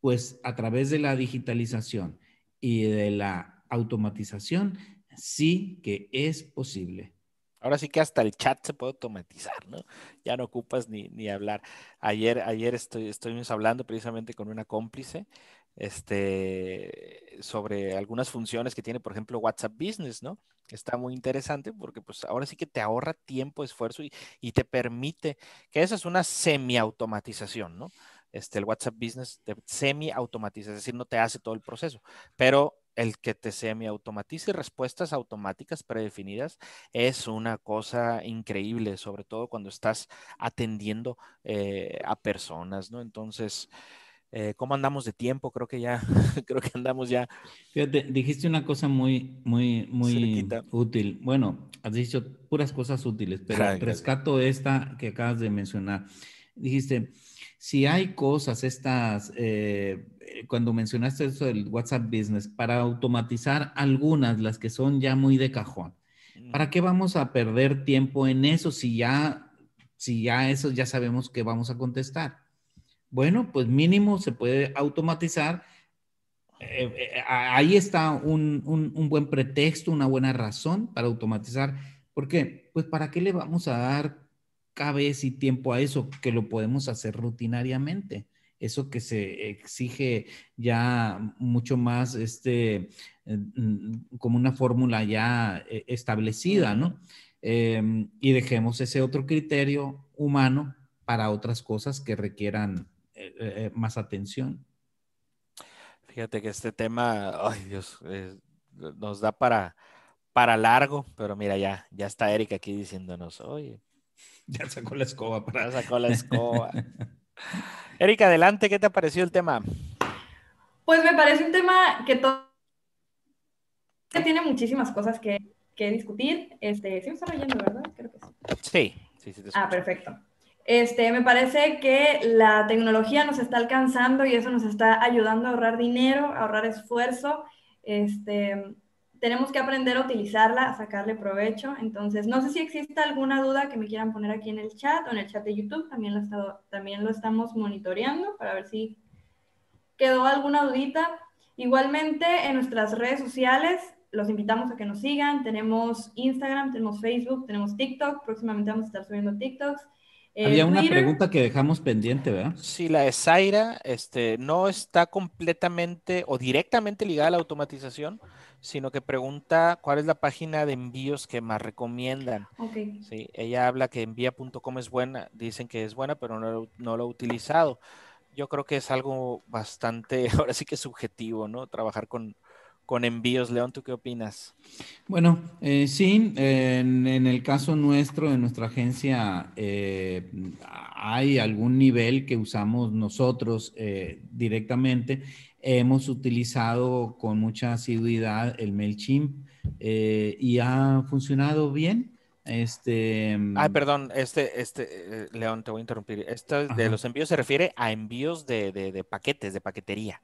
Pues a través de la digitalización y de la automatización, sí que es posible. Ahora sí que hasta el chat se puede automatizar, ¿no? Ya no ocupas ni, ni hablar. Ayer, ayer estoy, estuvimos hablando precisamente con una cómplice este, sobre algunas funciones que tiene, por ejemplo, WhatsApp Business, ¿no? Está muy interesante porque pues ahora sí que te ahorra tiempo, esfuerzo y, y te permite, que esa es una semi-automatización, ¿no? Este, el WhatsApp Business te semi-automatiza, es decir, no te hace todo el proceso, pero el que te semi-automatice respuestas automáticas predefinidas es una cosa increíble, sobre todo cuando estás atendiendo eh, a personas, ¿no? Entonces, eh, ¿cómo andamos de tiempo? Creo que ya, creo que andamos ya. Fíjate, dijiste una cosa muy, muy, muy útil. Bueno, has dicho puras cosas útiles, pero rescato esta que acabas de mencionar. Dijiste, si hay cosas, estas, eh, cuando mencionaste eso del WhatsApp Business, para automatizar algunas, las que son ya muy de cajón, ¿para qué vamos a perder tiempo en eso si ya, si ya eso ya sabemos que vamos a contestar? Bueno, pues mínimo se puede automatizar. Eh, eh, ahí está un, un buen pretexto, una buena razón para automatizar. ¿Por qué? Pues para qué le vamos a dar cabeza y tiempo a eso, que lo podemos hacer rutinariamente. Eso que se exige ya mucho más, este, como una fórmula ya eh, establecida, ¿no? Em, y dejemos ese otro criterio humano para otras cosas que requieran eh, eh, más atención. Fíjate que este tema, ay Dios, nos da para, para largo, pero mira, ya, ya está Erika aquí diciéndonos, oye, Ya sacó la escoba. Para... Ya sacó la escoba. Erika, adelante, ¿qué te ha parecido el tema? Pues me parece un tema que, que tiene muchísimas cosas que, que discutir. Este, sí me está leyendo, ¿verdad? Creo que sí. Sí, sí, Ah, perfecto. Este, me parece que la tecnología nos está alcanzando y eso nos está ayudando a ahorrar dinero, a ahorrar esfuerzo. Este, tenemos que aprender a utilizarla, a sacarle provecho. Entonces, no sé si existe alguna duda que me quieran poner aquí en el chat o en el chat de YouTube. También lo, estado, también lo estamos monitoreando para ver si quedó alguna dudita. Igualmente, en nuestras redes sociales, los invitamos a que nos sigan. Tenemos Instagram, tenemos Facebook, tenemos TikTok. Próximamente vamos a estar subiendo TikToks. Eh, Había una pregunta que dejamos pendiente, ¿verdad? Sí, la de Zaira este, no está completamente o directamente ligada a la automatización, sino que pregunta cuál es la página de envíos que más recomiendan. Okay. Sí, ella habla que envía.com es buena, dicen que es buena, pero no, no lo he utilizado. Yo creo que es algo bastante, ahora sí que subjetivo, ¿no? Trabajar con, con envíos. León, ¿tú qué opinas? Bueno, eh, sí, en, el caso nuestro, en nuestra agencia, eh, hay algún nivel que usamos nosotros eh, directamente Hemos utilizado con mucha asiduidad el MailChimp eh, y ha funcionado bien. Este. Ay, perdón, este, este, eh, León, te voy a interrumpir. Esto de los envíos se refiere a envíos de, paquetes, de paquetería.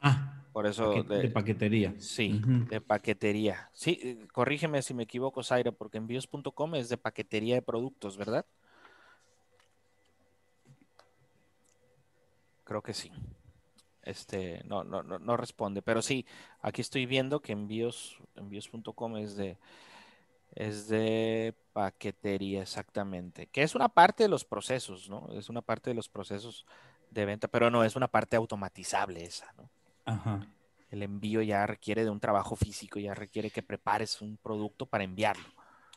Ah. Por eso. de, paquetería. Sí, de paquetería. Sí, eh, corrígeme si me equivoco, Zaira, porque envíos.com es de paquetería de productos, ¿verdad? Creo que sí este, no, no, no, responde. Pero sí, aquí estoy viendo que envíos, envíos.com es de, es de paquetería exactamente, que es una parte de los procesos, ¿no? Es una parte de los procesos de venta, pero no es una parte automatizable esa, ¿no? Ajá. El envío ya requiere de un trabajo físico, ya requiere que prepares un producto para enviarlo.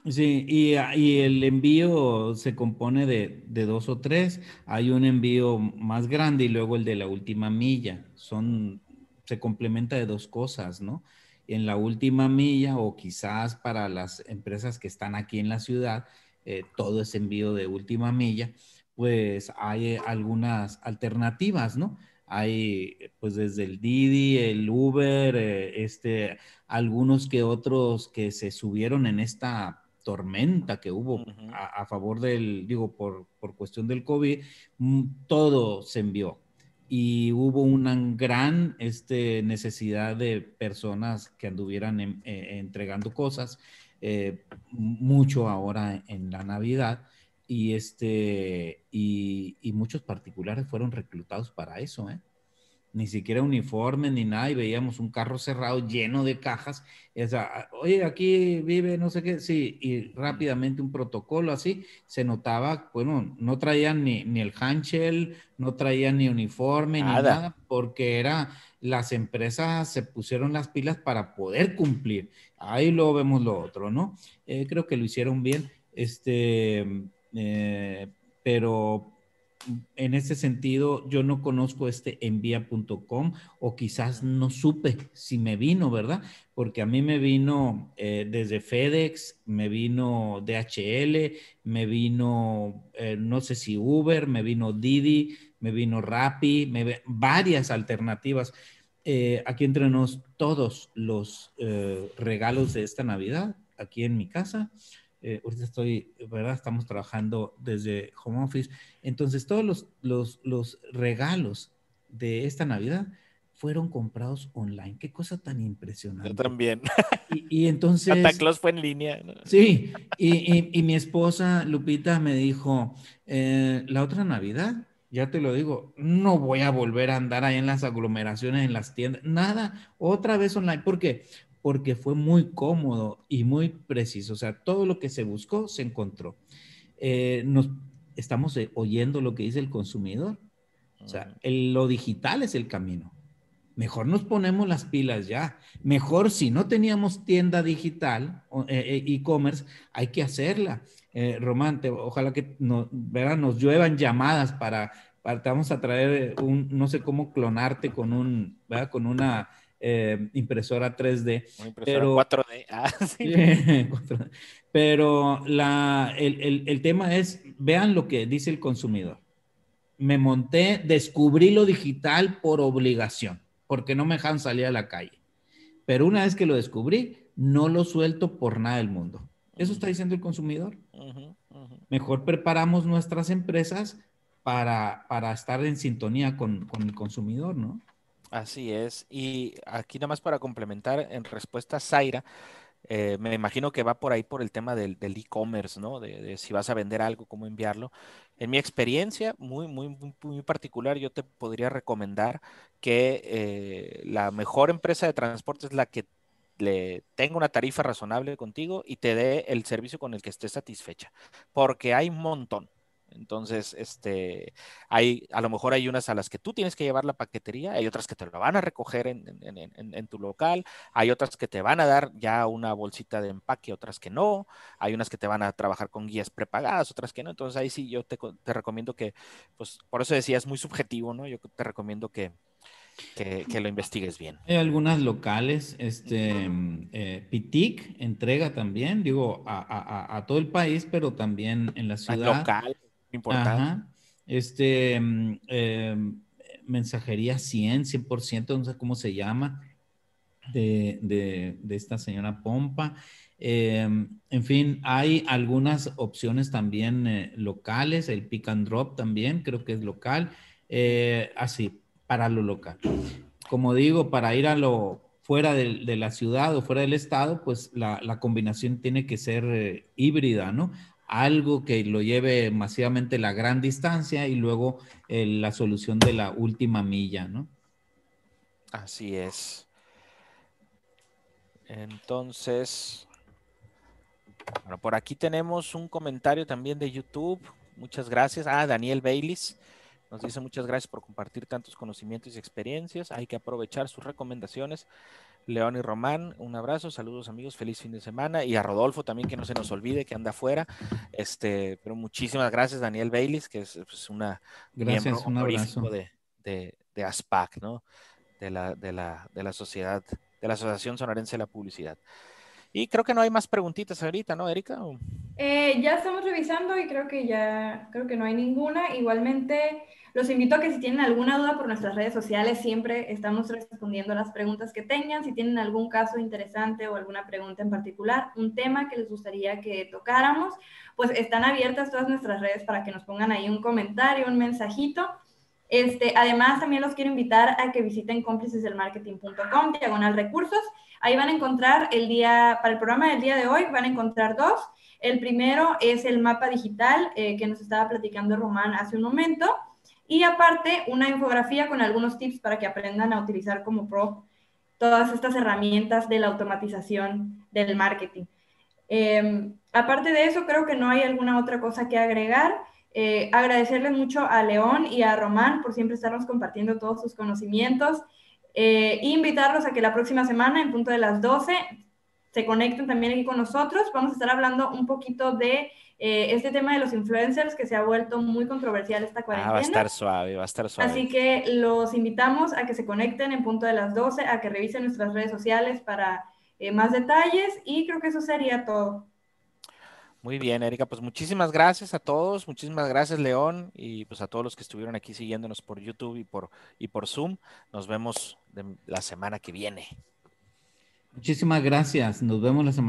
Sí, y, ah, y, el envío se compone de, de, dos o tres. Hay un envío más grande y luego el de la última milla. Son, se complementa de dos cosas, ¿no? En la última milla o quizás para las empresas que están aquí en la ciudad, eh, todo es envío de última milla, pues hay algunas alternativas, ¿no? Hay pues desde el Didi, el Uber, eh, este, algunos que otros que se subieron en esta tormenta que hubo a, favor del, digo, por, por cuestión del COVID, mm, todo se envió. y hubo una gran este, necesidad de personas que anduvieran eh, entregando cosas, eh, mucho ahora en la Navidad, y, este, y, y, muchos particulares fueron reclutados para eso, ¿eh? Ni siquiera uniforme ni nada, y veíamos un carro cerrado lleno de cajas. O sea, oye, aquí vive no sé qué, sí, y rápidamente un protocolo así, se notaba, bueno, no traían ni, ni el handshell, no traían ni uniforme, ni nada, porque era, las empresas se pusieron las pilas para poder cumplir. Ahí lo vemos lo otro, ¿no? Eh, creo que lo hicieron bien, este, eh, pero en ese sentido, yo no conozco este envía.com o quizás no supe si me vino, ¿verdad? Porque a mí me vino eh, desde FedEx, me vino DHL, me vino, eh, no sé si Uber, me vino Didi, me vino Rappi, me, varias alternativas. Eh, aquí entre nos todos los regalos de esta Navidad, aquí en mi casa. Eh, ahorita estoy, ¿verdad? Estamos trabajando desde home office. Entonces, todos los, los, los regalos de esta Navidad fueron comprados online. Qué cosa tan impresionante. Yo también. Y, entonces... Santa Claus fue en línea. Sí, y, y, mi esposa Lupita me dijo, eh, la otra Navidad, ya te lo digo, no voy a volver a andar ahí en las aglomeraciones, en las tiendas, nada, otra vez online. ¿Por qué? Porque fue muy cómodo y muy preciso. O sea, todo lo que se buscó se encontró. Eh, nos, estamos eh, oyendo lo que dice el consumidor. O sea, lo digital es el camino. Mejor nos ponemos las pilas ya. Mejor si no teníamos tienda digital, eh, e-commerce, hay que hacerla. Román, ojalá que no, nos lluevan llamadas para, para, te vamos a traer un, no sé cómo clonarte con un, ¿verdad? con una eh, impresora 3D. pero, 4D. Ah, pero la, el, el, tema es, vean lo que dice el consumidor. Me monté, descubrí lo digital por obligación, porque no me dejan salir a la calle. Pero una vez que lo descubrí, no lo suelto por nada del mundo. Eso está diciendo el consumidor. Mejor preparamos nuestras empresas para, para estar en sintonía con, con el consumidor, ¿no? Así es. Y aquí nada más para complementar, en respuesta a Zaira, eh, me imagino que va por ahí por el tema del e-commerce, ¿no? De, si vas a vender algo, cómo enviarlo. En mi experiencia, muy, muy, muy, particular, yo te podría recomendar que eh, la mejor empresa de transporte es la que le tenga una tarifa razonable contigo y te dé el servicio con el que estés satisfecha, porque hay un montón. Entonces, este, hay, a lo mejor hay unas a las que tú tienes que llevar la paquetería, hay otras que te lo van a recoger en, tu local, hay otras que te van a dar ya una bolsita de empaque, otras que no, hay unas que te van a trabajar con guías prepagadas, otras que no. Entonces, ahí sí yo te, recomiendo que, pues, por eso decía, es muy subjetivo, ¿no? Yo te recomiendo que, que, lo investigues bien. Hay algunas locales, este, eh, Pitic entrega también, digo, a, todo el país, pero también en la ciudad. Local. Importante. Este, em, mensajería 100, 100%, no sé cómo se llama, de, esta señora Pompa. Em, en fin, hay algunas opciones también eh, locales, el pick and drop también, creo que es local, eh, así, para lo local. Como digo, para ir a lo fuera de, la ciudad o fuera del estado, pues la, combinación tiene que ser eh, híbrida, ¿no? Algo que lo lleve masivamente la gran distancia y luego eh, la solución de la última milla, ¿no? Así es. Entonces, bueno, por aquí tenemos un comentario también de YouTube. Muchas gracias. Ah, Daniel Baylis nos dice muchas gracias por compartir tantos conocimientos y experiencias. Hay que aprovechar sus recomendaciones. León y Román, un abrazo, saludos amigos, feliz fin de semana y a Rodolfo también que no se nos olvide que anda afuera. Este, pero muchísimas gracias Daniel Baylis, que es pues, una gracias, un abrazo. De, de, de, ASPAC, ¿no? De la, de la, de la sociedad, de la Asociación Sonorense de la Publicidad. Y creo que no hay más preguntitas ahorita, ¿no, Erika? Eh, ya estamos revisando y creo que ya, creo que no hay ninguna. Igualmente, los invito a que si tienen alguna duda por nuestras redes sociales, siempre estamos respondiendo las preguntas que tengan. Si tienen algún caso interesante o alguna pregunta en particular, un tema que les gustaría que tocáramos, pues están abiertas todas nuestras redes para que nos pongan ahí un comentario, un mensajito Este, además, también los quiero invitar a que visiten cómplicesdelmarketing.com, diagonal recursos. Ahí van a encontrar el día, para el programa del día de hoy, van a encontrar dos. El primero es el mapa digital eh, que nos estaba platicando Román hace un momento. Y aparte, una infografía con algunos tips para que aprendan a utilizar como pro todas estas herramientas de la automatización del marketing. Em, aparte de eso, creo que no hay alguna otra cosa que agregar. Eh, agradecerles mucho a León y a Román por siempre estarnos compartiendo todos sus conocimientos. Eh, invitarlos a que la próxima semana, en punto de las 12, se conecten también aquí con nosotros. Vamos a estar hablando un poquito de eh, este tema de los influencers que se ha vuelto muy controversial esta cuarentena. Ah, va a estar suave, va a estar suave. Así que los invitamos a que se conecten en punto de las 12, a que revisen nuestras redes sociales para eh, más detalles y creo que eso sería todo. Muy bien, Erika, pues muchísimas gracias a todos, muchísimas gracias León y pues a todos los que estuvieron aquí siguiéndonos por YouTube y por, y por Zoom. Nos vemos la semana que viene. Muchísimas gracias, nos vemos la semana